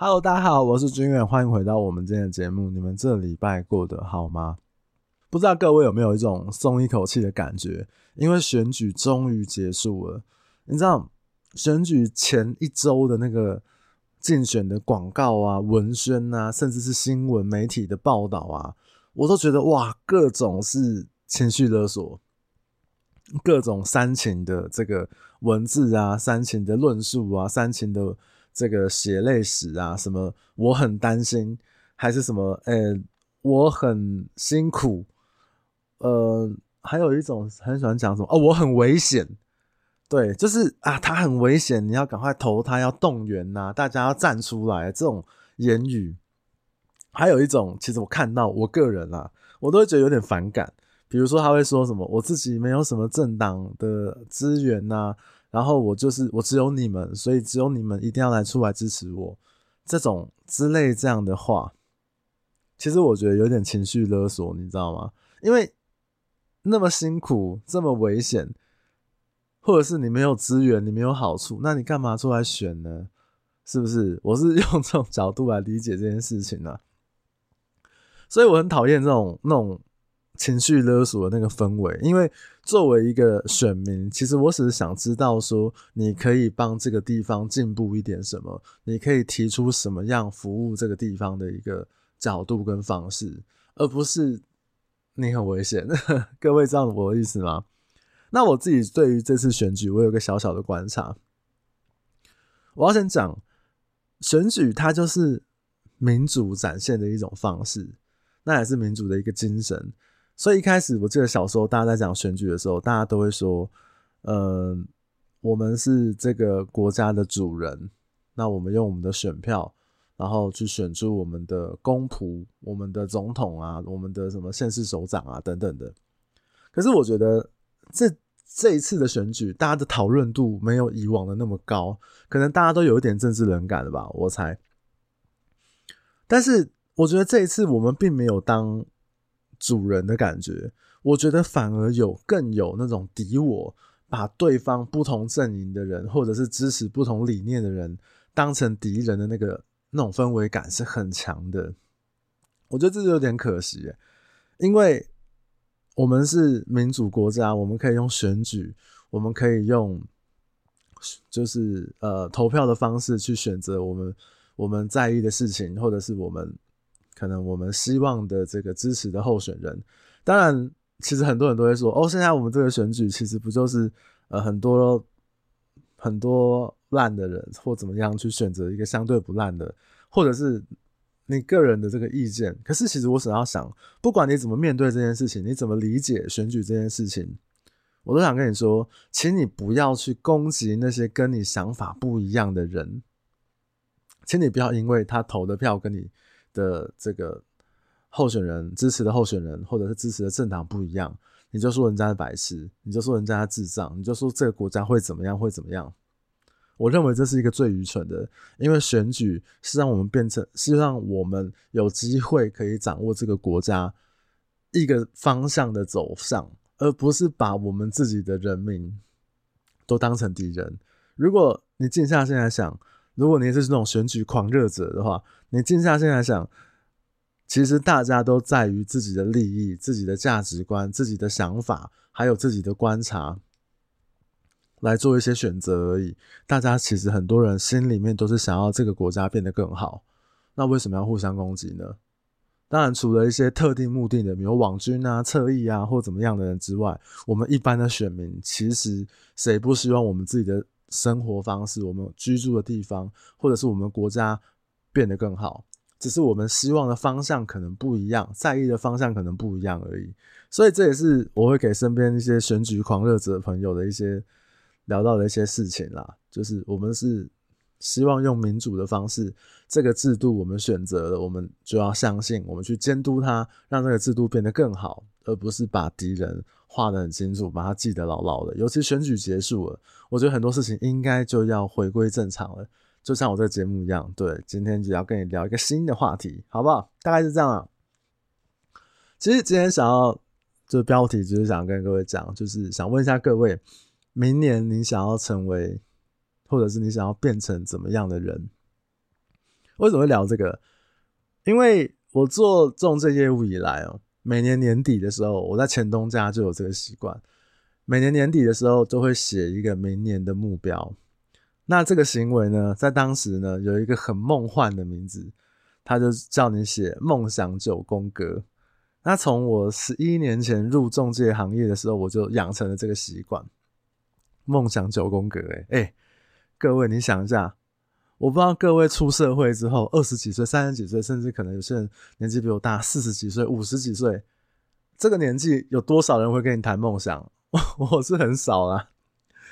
Hello，大家好，我是军远，欢迎回到我们今天的节目。你们这礼拜过得好吗？不知道各位有没有一种松一口气的感觉？因为选举终于结束了。你知道选举前一周的那个竞选的广告啊、文宣啊，甚至是新闻媒体的报道啊，我都觉得哇，各种是情绪勒索，各种煽情的这个文字啊，煽情的论述啊，煽情的。这个血泪史啊，什么我很担心，还是什么？呃、欸，我很辛苦，呃，还有一种很喜欢讲什么哦，我很危险，对，就是啊，他很危险，你要赶快投他，要动员呐、啊，大家要站出来，这种言语。还有一种，其实我看到我个人啊，我都会觉得有点反感，比如说他会说什么，我自己没有什么政党的资源呐、啊。然后我就是我只有你们，所以只有你们一定要来出来支持我，这种之类这样的话，其实我觉得有点情绪勒索，你知道吗？因为那么辛苦，这么危险，或者是你没有资源，你没有好处，那你干嘛出来选呢？是不是？我是用这种角度来理解这件事情的，所以我很讨厌这种那种。情绪勒索的那个氛围，因为作为一个选民，其实我只是想知道说，你可以帮这个地方进步一点什么，你可以提出什么样服务这个地方的一个角度跟方式，而不是你很危险。各位知道我的意思吗？那我自己对于这次选举，我有个小小的观察。我要先讲，选举它就是民主展现的一种方式，那也是民主的一个精神。所以一开始，我记得小时候大家在讲选举的时候，大家都会说：“嗯、我们是这个国家的主人，那我们用我们的选票，然后去选出我们的公仆、我们的总统啊，我们的什么县市首长啊等等的。”可是我觉得这这一次的选举，大家的讨论度没有以往的那么高，可能大家都有一点政治冷感了吧，我猜。但是我觉得这一次我们并没有当。主人的感觉，我觉得反而有更有那种敌我，把对方不同阵营的人，或者是支持不同理念的人当成敌人的那个那种氛围感是很强的。我觉得这就有点可惜，因为我们是民主国家，我们可以用选举，我们可以用就是呃投票的方式去选择我们我们在意的事情，或者是我们。可能我们希望的这个支持的候选人，当然，其实很多人都会说，哦，现在我们这个选举其实不就是呃很多很多烂的人或怎么样去选择一个相对不烂的，或者是你个人的这个意见。可是其实我想要想，不管你怎么面对这件事情，你怎么理解选举这件事情，我都想跟你说，请你不要去攻击那些跟你想法不一样的人，请你不要因为他投的票跟你。的这个候选人支持的候选人，或者是支持的政党不一样，你就说人家是白痴，你就说人家是智障，你就说这个国家会怎么样会怎么样？我认为这是一个最愚蠢的，因为选举是让我们变成，是让我们有机会可以掌握这个国家一个方向的走向，而不是把我们自己的人民都当成敌人。如果你静下心来想。如果你是那种选举狂热者的话，你静下心来想，其实大家都在于自己的利益、自己的价值观、自己的想法，还有自己的观察来做一些选择而已。大家其实很多人心里面都是想要这个国家变得更好。那为什么要互相攻击呢？当然，除了一些特定目的的，比如网军啊、侧翼啊或怎么样的人之外，我们一般的选民，其实谁不希望我们自己的？生活方式，我们居住的地方，或者是我们国家变得更好，只是我们希望的方向可能不一样，在意的方向可能不一样而已。所以这也是我会给身边一些选举狂热者朋友的一些聊到的一些事情啦。就是我们是希望用民主的方式，这个制度我们选择了，我们就要相信，我们去监督它，让这个制度变得更好，而不是把敌人。画得很清楚，把它记得牢牢的。尤其选举结束了，我觉得很多事情应该就要回归正常了。就像我这个节目一样，对，今天就要跟你聊一个新的话题，好不好？大概是这样啊。其实今天想要，这标题就是想跟各位讲，就是想问一下各位，明年你想要成为，或者是你想要变成怎么样的人？为什么会聊这个？因为我做仲介业务以来哦，每年年底的时候，我在前东家就有这个习惯，每年年底的时候都会写一个明年的目标。那这个行为呢，在当时呢，有一个很梦幻的名字，他就叫你写梦想九宫格。那从我十一年前入中介行业的时候，我就养成了这个习惯。梦想九宫格，诶诶，各位你想一下，我不知道各位出社会之后，二十几岁、三十几岁，甚至可能有些人年纪比我大，四十几岁、五十几岁，这个年纪有多少人会跟你谈梦想？我是很少啦。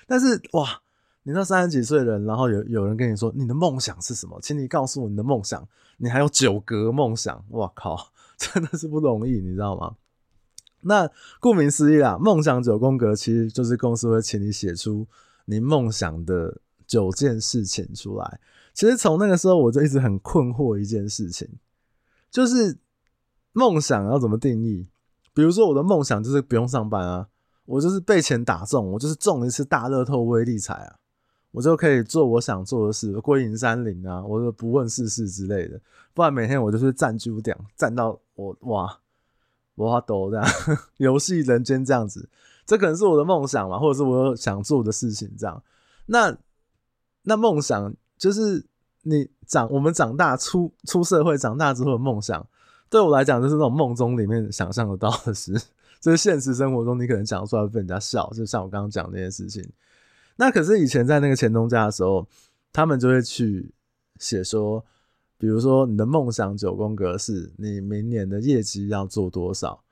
但是哇，你那三十几岁的人，然后有有人跟你说你的梦想是什么？请你告诉我你的梦想。你还有九格梦想，哇靠！真的是不容易，你知道吗？那顾名思义啦，梦想九宫格其实就是公司会请你写出你梦想的九件事情出来。其实从那个时候我就一直很困惑一件事情，就是梦想要怎么定义？比如说我的梦想就是不用上班啊，我就是被钱打中，我就是中一次大乐透威力彩啊。我就可以做我想做的事，归隐山林啊，我就不问世事之类的。不然每天我就是站猪点，站到我哇，我要抖这样，游戏人间这样子，这可能是我的梦想嘛，或者是我想做的事情这样。那那梦想就是你长，我们长大出出社会长大之后的梦想，对我来讲就是那种梦中里面想象得到的事，就是现实生活中你可能讲出来被人家笑，就像我刚刚讲那件事情。那可是以前在那个前东家的时候，他们就会去写说，比如说你的梦想九宫格是你明年的业绩要做多少，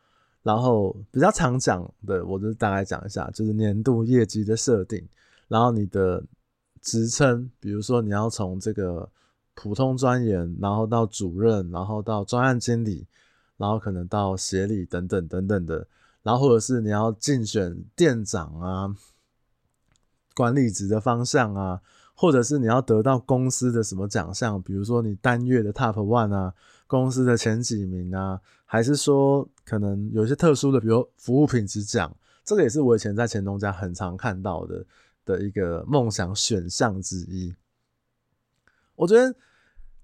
然后比较常讲的，我就大概讲一下，就是年度业绩的设定，然后你的职称，比如说你要从这个普通专员，然后到主任，然后到专案经理，然后可能到协理等等等等的，然后或者是你要竞选店长啊。管理职的方向啊，或者是你要得到公司的什么奖项，比如说你单月的 Top One 啊，公司的前几名啊，还是说可能有些特殊的，比如服务品质奖，这个也是我以前在前东家很常看到的的一个梦想选项之一。我觉得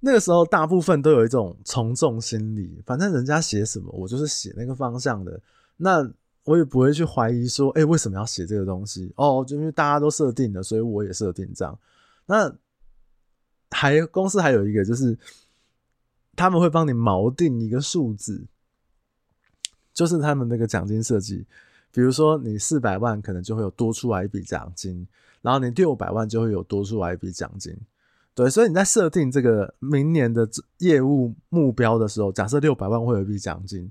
那个时候大部分都有一种从众心理，反正人家写什么，我就是写那个方向的。那我也不会去怀疑说，哎、为什么要写这个东西？哦，就因为大家都设定了，所以我也设定这样。那还公司还有一个就是，他们会帮你锚定一个数字，就是他们那个奖金设计。比如说你四百万，可能就会有多出来一笔奖金，然后你六百万就会有多出来一笔奖金。对，所以你在设定这个明年的业务目标的时候，假设六百万会有一笔奖金。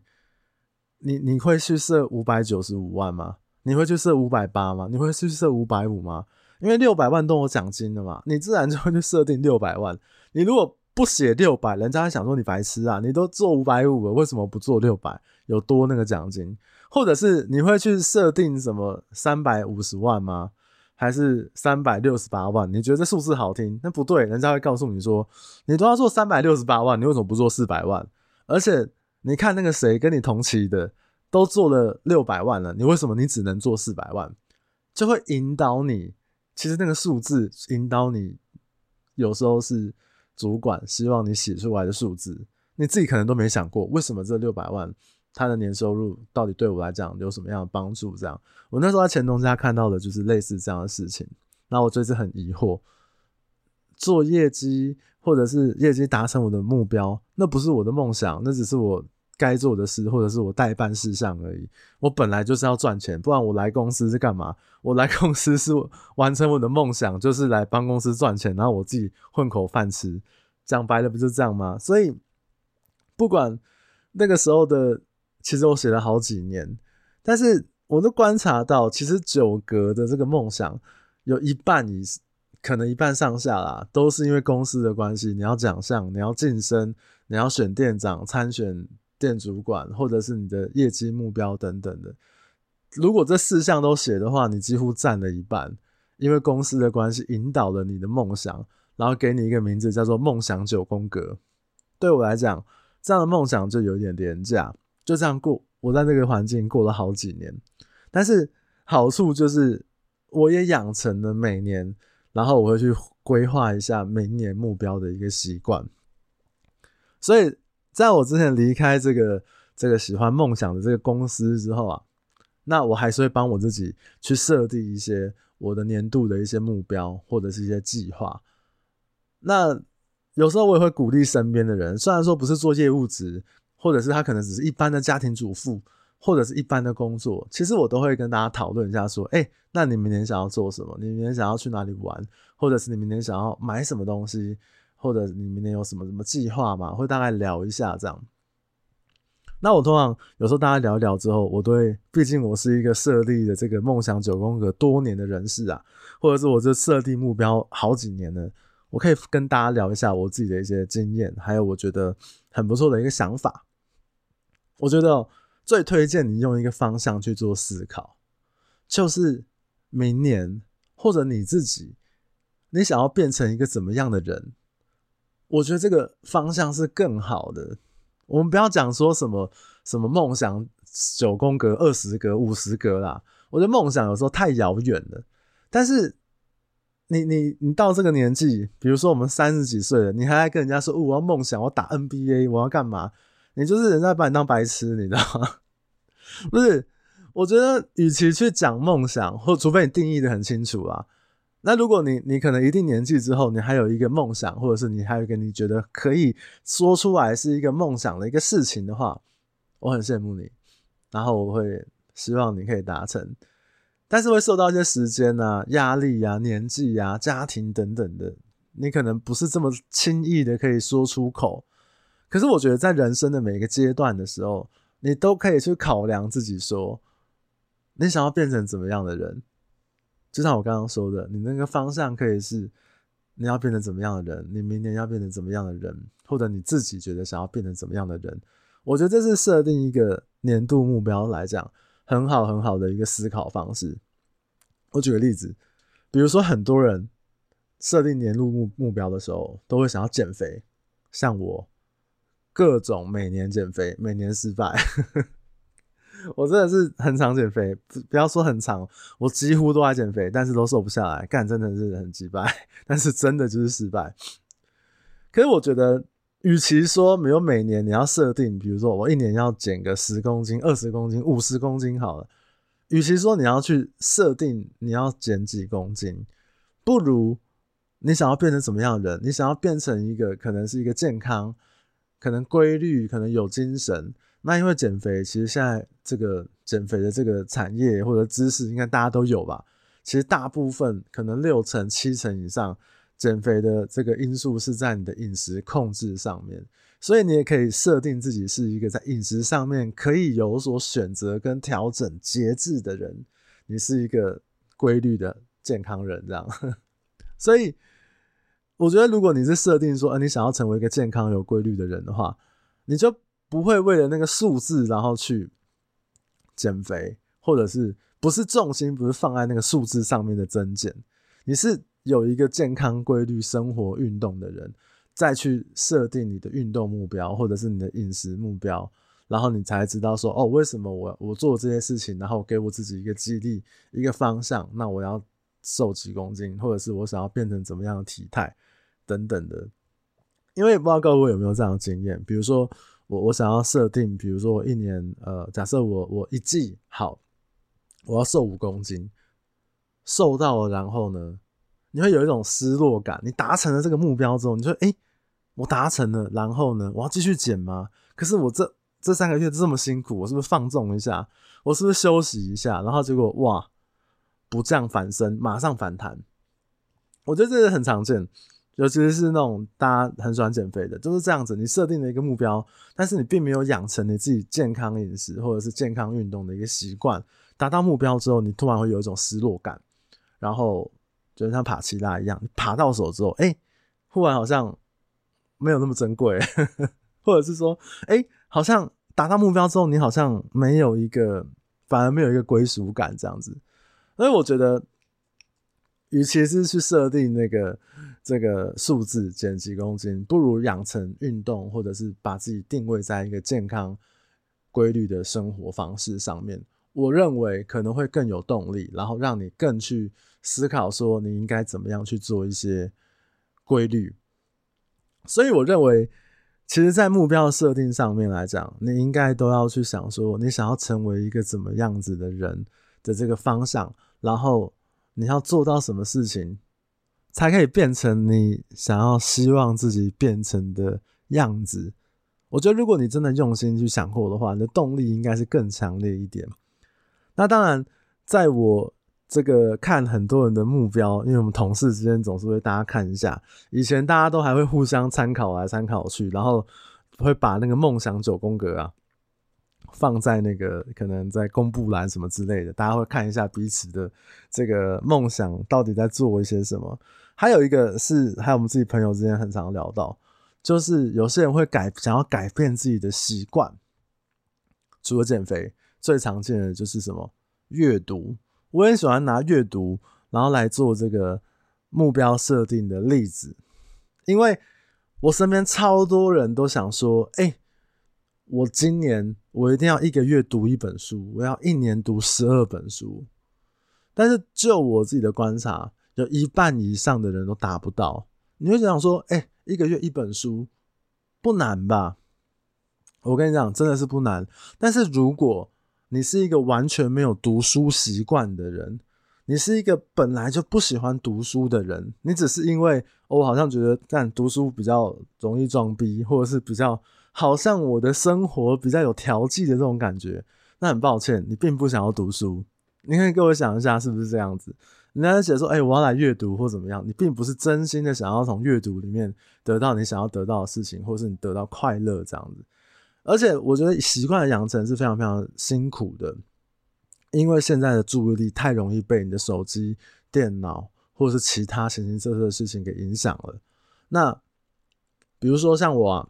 你你会去设五百九十五万吗？你会去设五百八吗？你会去设五百五吗？因为六百万都有奖金的嘛，你自然就会去设定六百万。你如果不写六百，人家会想说你白痴啊！你都做五百五了，为什么不做六百？有多那个奖金？或者是你会去设定什么三百五十万吗？还是三百六十八万？你觉得这数字好听？那不对，人家会告诉你说，你都要做三百六十八万，你为什么不做四百万？而且。你看那个谁跟你同期的都做了六百万了，你为什么你只能做四百万？就会引导你，其实那个数字引导你，有时候是主管希望你写出来的数字，你自己可能都没想过，为什么这六百万他的年收入到底对我来讲有什么样的帮助？这样，我那时候在前东家看到的就是类似这样的事情，那我就是很疑惑，做业绩。或者是业绩达成我的目标，那不是我的梦想，那只是我该做的事，或者是我代办事项而已。我本来就是要赚钱，不然我来公司是干嘛？我来公司是完成我的梦想，就是来帮公司赚钱，然后我自己混口饭吃。讲白了不就这样吗？所以不管那个时候的，其实我写了好几年，但是我都观察到，其实九格的这个梦想有一半以。可能一半上下啦，都是因为公司的关系。你要奖项，你要晋升，你要选店长、参选店主管，或者是你的业绩目标等等的。如果这四项都写的话，你几乎占了一半，因为公司的关系引导了你的梦想，然后给你一个名字叫做“梦想九宫格”。对我来讲，这样的梦想就有点廉价，就这样过。我在那个环境过了好几年，但是好处就是我也养成了每年。然后我会去规划一下明年目标的一个习惯。所以在我之前离开这个这个喜欢梦想的这个公司之后啊，那我还是会帮我自己去设定一些我的年度的一些目标或者是一些计划。那有时候我也会鼓励身边的人，虽然说不是做业务职，或者是他可能只是一般的家庭主妇，或者是一般的工作，其实我都会跟大家讨论一下，说，哎、那你明年想要做什么？你明年想要去哪里玩？或者是你明年想要买什么东西？或者你明年有什么什么计划吗？会大概聊一下这样。那我通常有时候大家聊一聊之后，我都会，毕竟我是一个设立的这个梦想九宫格多年的人士啊，或者是我这设定目标好几年了。我可以跟大家聊一下我自己的一些经验，还有我觉得很不错的一个想法。我觉得最推荐你用一个方向去做思考，就是明年或者你自己，你想要变成一个怎么样的人？我觉得这个方向是更好的。我们不要讲说什么什么梦想九宫格、二十格、五十格啦。我觉得梦想有时候太遥远了，但是。你你你到这个年纪，比如说我们三十几岁了，你还在跟人家说，哦，我要梦想，我要打 NBA，我要干嘛？你就是人家把你当白痴，你知道吗？不是，我觉得与其去讲梦想，或除非你定义的很清楚啊，那如果你你可能一定年纪之后，你还有一个梦想，或者是你还有一个你觉得可以说出来是一个梦想的一个事情的话，我很羡慕你，然后我会希望你可以达成。但是会受到一些时间啊、压力啊、年纪啊、家庭等等的，你可能不是这么轻易的可以说出口。可是我觉得，在人生的每一个阶段的时候，你都可以去考量自己说，你想要变成怎么样的人。就像我刚刚说的，你那个方向可以是你要变成怎么样的人，你明年要变成怎么样的人，或者你自己觉得想要变成怎么样的人。我觉得这是设定一个年度目标来讲。很好很好的一个思考方式。我举个例子，比如说很多人设定年度目目标的时候，都会想要减肥。像我，各种每年减肥，每年失败。我真的是很常减肥，不要说很常，我几乎都爱减肥，但是都瘦不下来，干真的是很失败。但是真的就是失败。可是我觉得。与其说没有每年你要设定，比如说我一年要减个十公斤、二十公斤、五十公斤好了，与其说你要去设定你要减几公斤，不如你想要变成什么样的人？你想要变成一个可能是一个健康、可能规律、可能有精神。那因为减肥，其实现在这个减肥的这个产业或者知识，应该大家都有吧？其实大部分可能六成、七成以上。减肥的这个因素是在你的饮食控制上面，所以你也可以设定自己是一个在饮食上面可以有所选择跟调整节制的人，你是一个规律的健康人，这样。所以我觉得，如果你是设定说，呃，你想要成为一个健康有规律的人的话，你就不会为了那个数字然后去减肥，或者是不是重心不是放在那个数字上面的增减，你是。有一个健康规律生活运动的人，再去设定你的运动目标，或者是你的饮食目标，然后你才知道说，哦，为什么我我做这些事情，然后给我自己一个激励，一个方向，那我要瘦几公斤，或者是我想要变成怎么样的体态等等的。因为不知道各位有没有这样的经验，比如说我我想要设定，比如说我一年，呃，假设我我一季好，我要瘦五公斤，瘦到了，然后呢？你会有一种失落感。你达成了这个目标之后，你说：“诶，我达成了，然后呢？我要继续减吗？可是我这这三个月这么辛苦，我是不是放纵一下？我是不是休息一下？然后结果哇，不降反升，马上反弹。我觉得这是很常见，尤其是那种大家很喜欢减肥的，就是这样子。你设定了一个目标，但是你并没有养成你自己健康饮食或者是健康运动的一个习惯。达到目标之后，你突然会有一种失落感，然后。就像爬奇拉一样，你爬到手之后，哎、忽然好像没有那么珍贵，或者是说，哎、好像达到目标之后，你好像没有一个，反而没有一个归属感这样子。所以我觉得，与其是去设定那个这个数字减几公斤，不如养成运动，或者是把自己定位在一个健康规律的生活方式上面。我认为可能会更有动力，然后让你更去思考说你应该怎么样去做一些规律。所以我认为其实，在目标设定上面来讲，你应该都要去想说，你想要成为一个怎么样子的人的这个方向，然后你要做到什么事情，才可以变成你想要希望自己变成的样子。我觉得，如果你真的用心去想过的话，你的动力应该是更强烈一点。那当然，在我。这个看很多人的目标，因为我们同事之间总是会大家看一下，以前大家都还会互相参考来参考去，然后会把那个梦想九宫格啊放在那个可能在公布栏什么之类的，大家会看一下彼此的这个梦想到底在做一些什么。还有一个是，还有我们自己朋友之间很常聊到，就是有些人会改想要改变自己的习惯，除了减肥，最常见的就是什么阅读。我很喜欢拿阅读，然后来做这个目标设定的例子，因为我身边超多人都想说：“哎，我今年我一定要一个月读一本书，我要一年读十二本书。”但是就我自己的观察，有一半以上的人都达不到。你会想说：“哎，一个月一本书不难吧？”我跟你讲，真的是不难。但是如果你是一个完全没有读书习惯的人，你是一个本来就不喜欢读书的人，你只是因为我好像觉得但读书比较容易装逼，或者是比较好像我的生活比较有调剂的这种感觉，那很抱歉，你并不想要读书。你可以给我想一下，是不是这样子？人家写说，哎，我要来阅读或怎么样，你并不是真心的想要从阅读里面得到你想要得到的事情，或是你得到快乐这样子。而且我觉得习惯的养成是非常非常辛苦的，因为现在的注意力太容易被你的手机、电脑或是其他形形色色的事情给影响了。那比如说像我啊，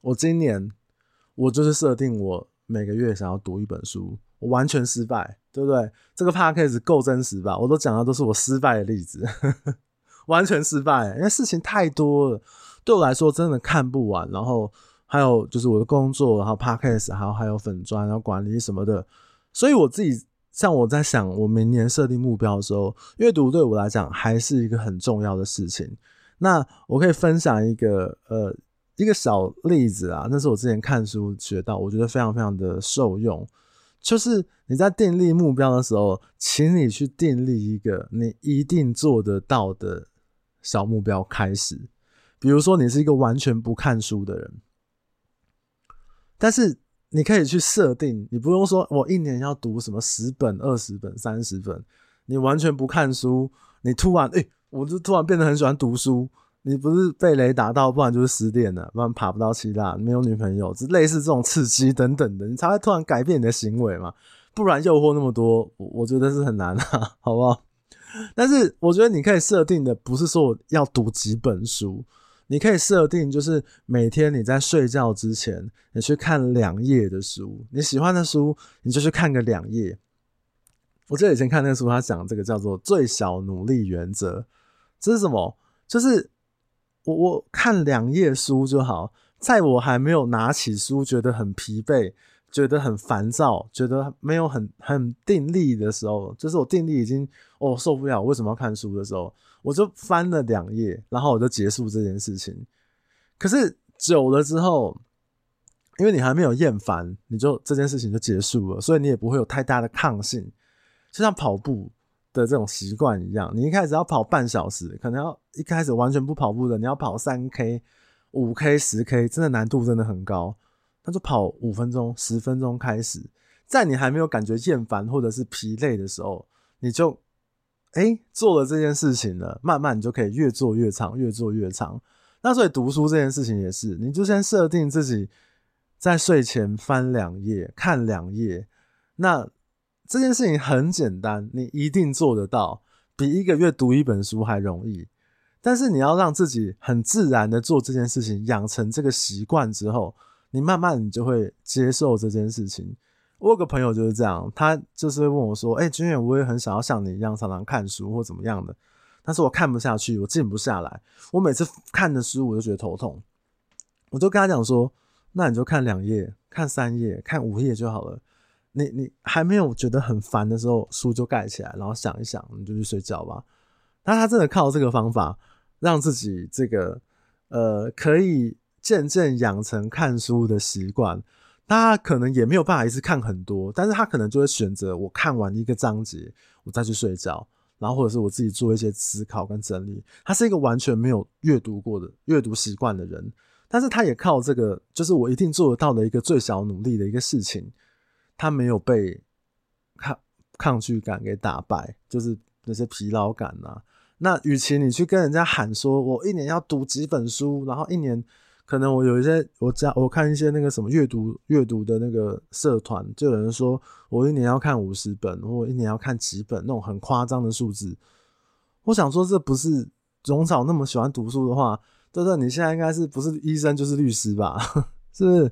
我今年我就是设定我每个月想要读一本书，我完全失败，对不对？这个 podcast 够真实吧？我都讲的都是我失败的例子，完全失败，因为事情太多了，对我来说真的看不完，然后。还有就是我的工作，然后 podcast，还有还有粉砖，然后管理什么的。所以我自己像我在想，我明年设定目标的时候，阅读对我来讲还是一个很重要的事情。那我可以分享一个呃一个小例子啊，那是我之前看书学到，我觉得非常非常的受用。就是你在订立目标的时候，请你去订立一个你一定做得到的小目标开始。比如说，你是一个完全不看书的人。但是你可以去设定，你不用说我一年要读什么十本、二十本、三十本，你完全不看书，你突然哎、我就突然变得很喜欢读书。你不是被雷打到，不然就是失恋了，不然爬不到希腊，没有女朋友，就类似这种刺激等等的，你才会突然改变你的行为嘛。不然诱惑那么多，我觉得是很难啊，好不好？但是我觉得你可以设定的不是说我要读几本书。你可以设定，就是每天你在睡觉之前，你去看两页的书，你喜欢的书，你就去看个两页。我记得以前看那个书，他讲这个叫做“最小努力原则”，这是什么？就是我我看两页书就好，在我还没有拿起书，觉得很疲惫。觉得很烦躁，觉得没有很很定力的时候，就是我定力已经哦受不了，为什么要看书的时候，我就翻了两页，然后我就结束这件事情。可是久了之后，因为你还没有厌烦，你就这件事情就结束了，所以你也不会有太大的抗性。就像跑步的这种习惯一样，你一开始要跑半小时，可能要一开始完全不跑步的，你要跑三 K、五 K、十 K，真的难度真的很高。那就跑五分钟、十分钟开始，在你还没有感觉厌烦或者是疲累的时候，你就哎、做了这件事情了，慢慢你就可以越做越长，越做越长。那所以读书这件事情也是，你就先设定自己在睡前翻两页、看两页。那这件事情很简单，你一定做得到，比一个月读一本书还容易。但是你要让自己很自然的做这件事情，养成这个习惯之后。你慢慢你就会接受这件事情。我有个朋友就是这样，他就是问我说：“哎，君远，我也很想要像你一样常常看书或怎么样的，但是我看不下去，我静不下来。我每次看的书我就觉得头痛。”我就跟他讲说：“那你就看两页，看三页，看五页就好了。你你还没有觉得很烦的时候，书就盖起来，然后想一想，你就去睡觉吧。”但他真的靠这个方法让自己这个呃可以。渐渐养成看书的习惯。他可能也没有办法一次看很多，但是他可能就会选择我看完一个章节，我再去睡觉，然后或者是我自己做一些思考跟整理。他是一个完全没有阅读过的阅读习惯的人，但是他也靠这个，就是我一定做得到的一个最小努力的一个事情，他没有被抗抗拒感给打败，就是那些疲劳感啊。那与其你去跟人家喊说，我一年要读几本书，然后一年。可能我有一些，我加我看一些那个什么阅读阅读的那个社团，就有人说我一年要看五十本，或一年要看几本那种很夸张的数字。我想说，这不是荣草那么喜欢读书的话，对对？你现在应该是不是医生就是律师吧？是不是？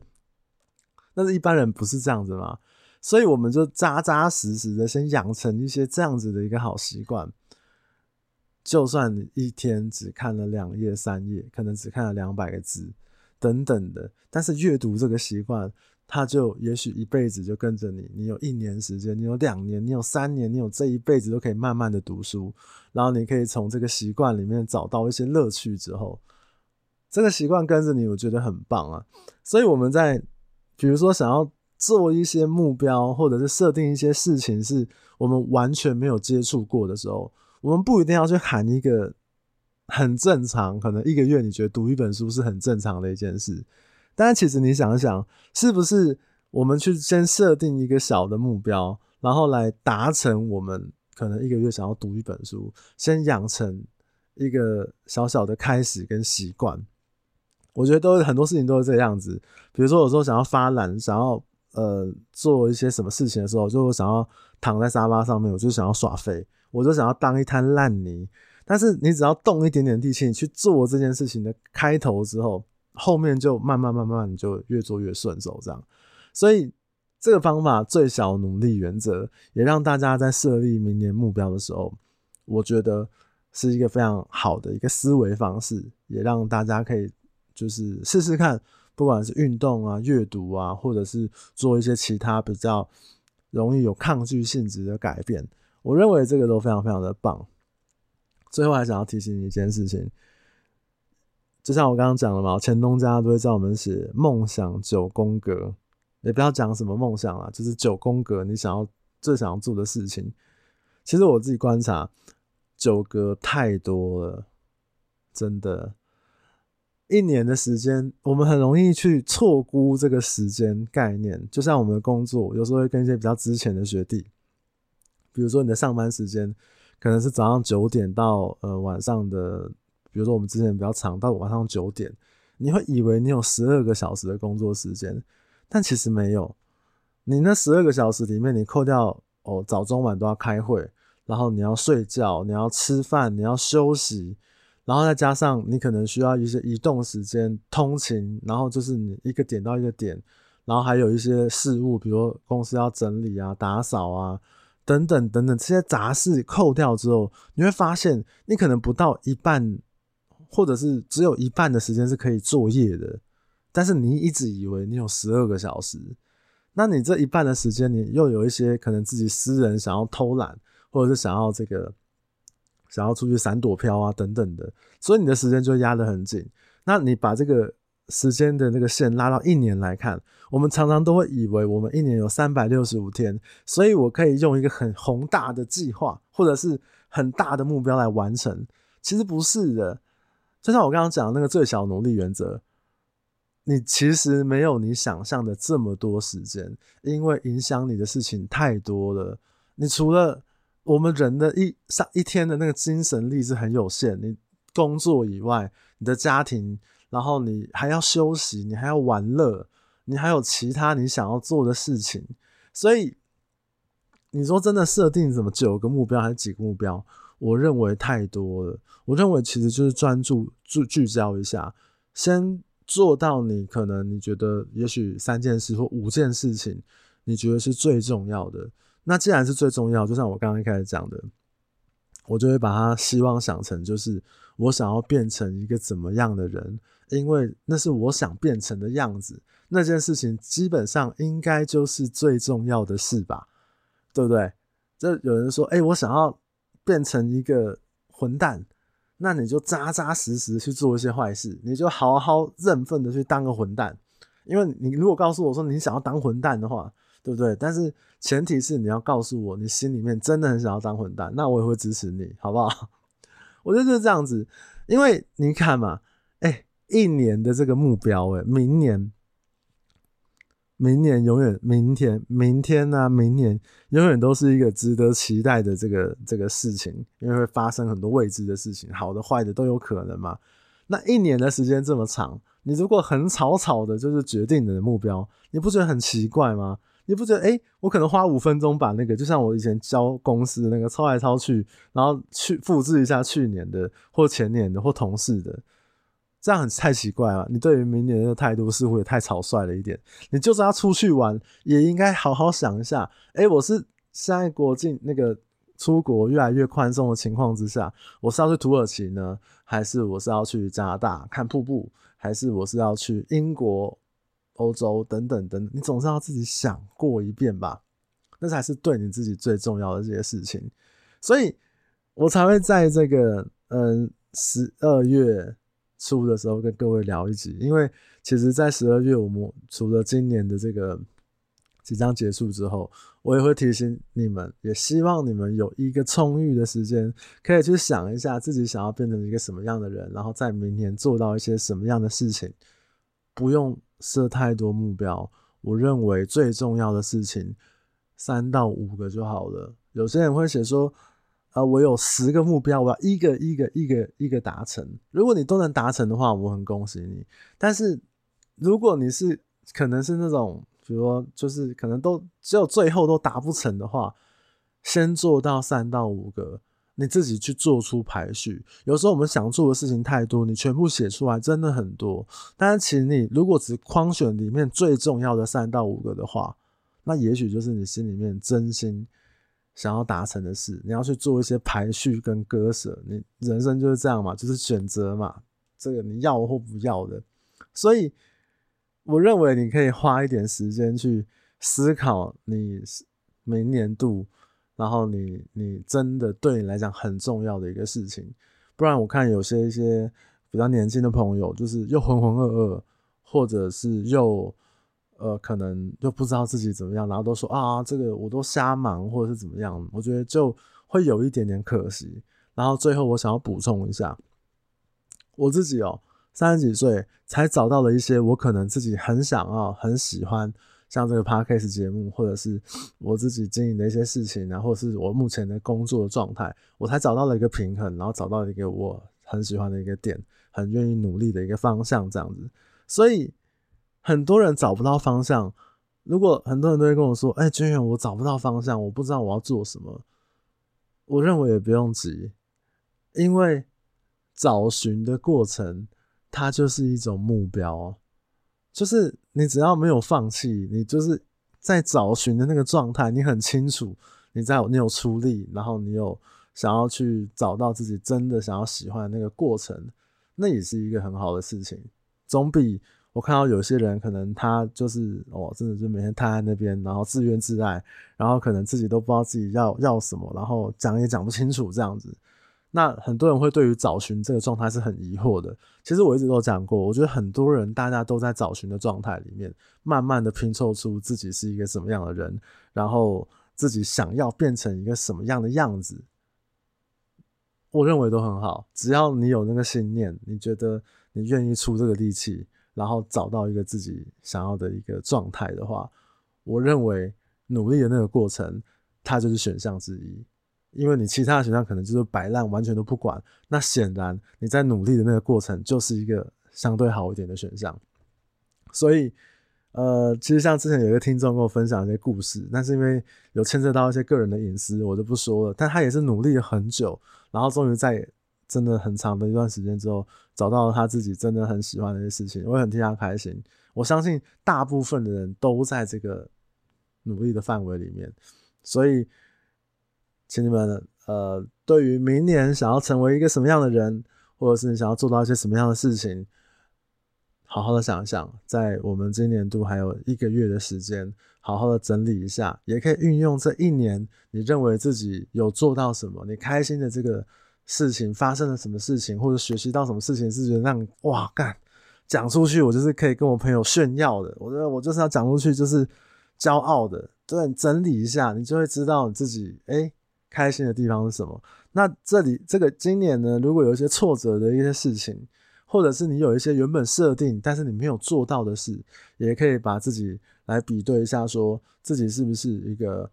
但是一般人不是这样子嘛，所以我们就扎扎实实的先养成一些这样子的一个好习惯。就算你一天只看了两页、三页，可能只看了两百个字。等等的，但是阅读这个习惯，它就也许一辈子就跟着你。你有一年时间，你有两年，你有三年，你有这一辈子都可以慢慢的读书，然后你可以从这个习惯里面找到一些乐趣之后，这个习惯跟着你，我觉得很棒啊。所以我们在比如说想要做一些目标，或者是设定一些事情，是我们完全没有接触过的时候，我们不一定要去喊一个。很正常，可能一个月你觉得读一本书是很正常的一件事，但其实你想一想，是不是我们去先设定一个小的目标，然后来达成我们可能一个月想要读一本书，先养成一个小小的开始跟习惯。我觉得都很多事情都是这样子，比如说有时候想要发懒，想要呃做一些什么事情的时候，就我想要躺在沙发上面，我就想要耍废，我就想要当一滩烂泥。但是你只要动一点点力气，去做这件事情的开头之后，后面就慢慢慢慢你就越做越顺手这样。所以这个方法最小努力原则，也让大家在设立明年目标的时候，我觉得是一个非常好的一个思维方式，也让大家可以就是试试看，不管是运动啊、阅读啊，或者是做一些其他比较容易有抗拒性质的改变，我认为这个都非常非常的棒。最后还想要提醒你一件事情，就像我刚刚讲的嘛，前东家都会叫我们写梦想九宫格，也不要讲什么梦想啦，就是九宫格，你想要最想要做的事情。其实我自己观察，九格太多了，真的，一年的时间，我们很容易去错估这个时间概念。就像我们的工作，有时候会跟一些比较之前的学弟，比如说你的上班时间。可能是早上九点到呃晚上的，比如说我们之前比较长到晚上九点，你会以为你有十二个小时的工作时间，但其实没有。你那十二个小时里面，你扣掉哦早中晚都要开会，然后你要睡觉，你要吃饭，你要休息，然后再加上你可能需要一些移动时间、通勤，然后就是你一个点到一个点，然后还有一些事务，比如公司要整理啊、打扫啊。等等等等，这些杂事扣掉之后，你会发现你可能不到一半，或者是只有一半的时间是可以作业的。但是你一直以为你有十二个小时，那你这一半的时间，你又有一些可能自己私人想要偷懒，或者是想要这个想要出去闪躲飘啊等等的，所以你的时间就压得很紧。那你把这个。时间的那个线拉到一年来看，我们常常都会以为我们一年有三百六十五天，所以我可以用一个很宏大的计划或者是很大的目标来完成。其实不是的，就像我刚刚讲的那个最小努力原则，你其实没有你想象的这么多时间，因为影响你的事情太多了。你除了我们人的一上一天的那个精神力是很有限，你工作以外，你的家庭。然后你还要休息，你还要玩乐，你还有其他你想要做的事情，所以你说真的设定什么九个目标还是几个目标？我认为太多了。我认为其实就是专注聚聚焦一下，先做到你可能你觉得也许三件事或五件事情，你觉得是最重要的。那既然是最重要，就像我刚刚一开始讲的，我就会把它希望想成就是我想要变成一个怎么样的人。因为那是我想变成的样子，那件事情基本上应该就是最重要的事吧，对不对？这有人说，哎，我想要变成一个混蛋，那你就扎扎实实去做一些坏事，你就好好认份的去当个混蛋。因为你如果告诉我说你想要当混蛋的话，对不对？但是前提是你要告诉我你心里面真的很想要当混蛋，那我也会支持你，好不好？我觉得就是这样子，因为你看嘛，哎、一年的这个目标、哎，明年。明年永远，明天，明天呢、明年永远都是一个值得期待的这个这个事情，因为会发生很多未知的事情，好的、坏的都有可能嘛。那一年的时间这么长，你如果很草草的，就是决定你的目标，你不觉得很奇怪吗？你不觉得，诶、欸，我可能花五分钟把那个，就像我以前教公司的那个抄来抄去，然后去复制一下去年的或前年的或同事的。这样很太奇怪了，你对于明年的态度似乎也太草率了一点。你就算要出去玩，也应该好好想一下。哎、我是现在国境那个出国越来越宽松的情况之下，我是要去土耳其呢，还是我是要去加拿大看瀑布，还是我是要去英国、欧洲等等等？你总是要自己想过一遍吧，那才是对你自己最重要的这些事情。所以我才会在这个嗯十二月。初的时候跟各位聊一集，因为其实，在十二月，我们除了今年的这个即将结束之后，我也会提醒你们，也希望你们有一个充裕的时间，可以去想一下自己想要变成一个什么样的人，然后在明年做到一些什么样的事情，不用设太多目标。我认为最重要的事情，三到五个就好了。有些人会写说，啊，我有十个目标，我要一个一个一个一个达成。如果你都能达成的话，我很恭喜你。但是如果你是可能是那种，比如说就是可能都只有最后都达不成的话，先做到三到五个，你自己去做出排序。有时候我们想做的事情太多，你全部写出来真的很多。但是请你如果只框选里面最重要的三到五个的话，那也许就是你心里面真心。想要达成的事，你要去做一些排序跟割舍。你人生就是这样嘛，就是选择嘛。这个你要或不要的，所以我认为你可以花一点时间去思考你明年度，然后你你真的对你来讲很重要的一个事情。不然我看有些一些比较年轻的朋友，就是又浑浑噩噩，或者是又。呃，可能就不知道自己怎么样，然后都说啊，这个我都瞎忙，或者是怎么样，我觉得就会有一点点可惜。然后最后我想要补充一下，我自己哦，三十几岁才找到了一些我可能自己很想要、很喜欢，像这个 podcast 节目，或者是我自己经营的一些事情，然后是我目前的工作状态，我才找到了一个平衡，然后找到一个我很喜欢的一个点，很愿意努力的一个方向，这样子，所以。很多人找不到方向。如果很多人都会跟我说：“哎、欸，军远，我找不到方向，我不知道我要做什么。”我认为也不用急，因为找寻的过程，它就是一种目标。就是你只要没有放弃，你就是在找寻的那个状态，你很清楚你在你有出力，然后你有想要去找到自己真的想要喜欢的那个过程，那也是一个很好的事情，总比。我看到有些人可能他就是哦，真的就每天瘫在那边，然后自怨自艾，然后可能自己都不知道自己要要什么，然后讲也讲不清楚这样子。那很多人会对于找寻这个状态是很疑惑的。其实我一直都讲过，我觉得很多人大家都在找寻的状态里面，慢慢的拼凑出自己是一个什么样的人，然后自己想要变成一个什么样的样子。我认为都很好，只要你有那个信念，你觉得你愿意出这个力气。然后找到一个自己想要的一个状态的话，我认为努力的那个过程，它就是选项之一。因为你其他的选项可能就是摆烂，完全都不管。那显然你在努力的那个过程，就是一个相对好一点的选项。所以，呃，其实像之前有一个听众跟我分享一些故事，但是因为有牵涉到一些个人的隐私，我就不说了。但他也是努力了很久，然后终于在。真的很长的一段时间之后，找到了他自己真的很喜欢的一些事情，我也很替他开心。我相信大部分的人都在这个努力的范围里面，所以，请你们呃，对于明年想要成为一个什么样的人，或者是你想要做到一些什么样的事情，好好的想一想，在我们今年度还有一个月的时间，好好的整理一下，也可以运用这一年你认为自己有做到什么，你开心的这个。事情发生了什么事情，或者学习到什么事情，是觉得让哇干讲出去，我就是可以跟我朋友炫耀的。我觉得我就是要讲出去，就是骄傲的。对，整理一下，你就会知道你自己哎、开心的地方是什么。那这里这个今年呢，如果有一些挫折的一些事情，或者是你有一些原本设定但是你没有做到的事，也可以把自己来比对一下，说自己是不是一个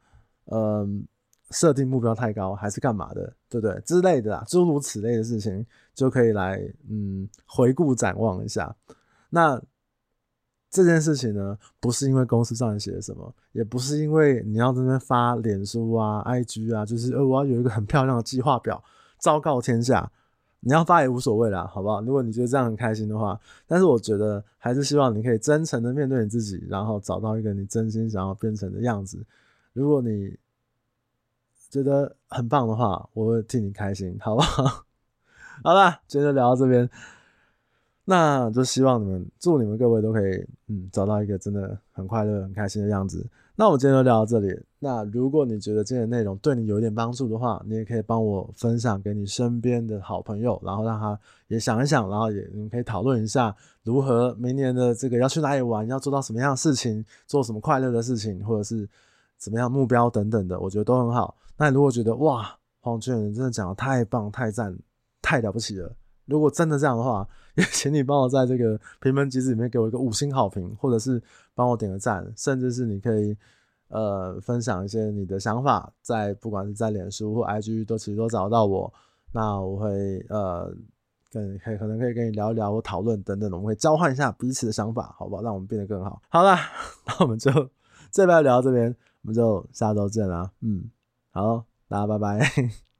嗯。设定目标太高还是干嘛的，对不对？之类的啊，诸如此类的事情就可以来嗯回顾展望一下。那这件事情呢，不是因为公司上面写什么，也不是因为你要在那边发脸书啊、IG 啊，就是我要有一个很漂亮的计划表昭告天下。你要发也无所谓啦，好不好？如果你觉得这样很开心的话，但是我觉得还是希望你可以真诚的面对你自己，然后找到一个你真心想要变成的样子。如果你觉得很棒的话，我会替你开心，好不好？好了，今天就聊到这边，那就希望你们，祝你们各位都可以，嗯，找到一个真的很快乐、很开心的样子。那我今天就聊到这里。那如果你觉得今天的内容对你有一点帮助的话，你也可以帮我分享给你身边的好朋友，然后让他也想一想，然后也你们可以讨论一下，如何明年的这个要去哪里玩，要做到什么样的事情，做什么快乐的事情，或者是怎么样目标等等的，我觉得都很好。那你如果觉得哇，黄俊真的讲的太棒、太赞、太了不起了，如果真的这样的话，也 请你帮我在这个评分机制里面给我一个五星好评，或者是帮我点个赞，甚至是你可以呃分享一些你的想法，在不管是在脸书或 IG 都其实都找到我，那我会呃跟可以可能可以跟你聊一聊或讨论等等，我们会交换一下彼此的想法，好不好？让我们变得更好。好了，那我们就这边聊到这边，我们就下周见啦，嗯。好，大家拜拜。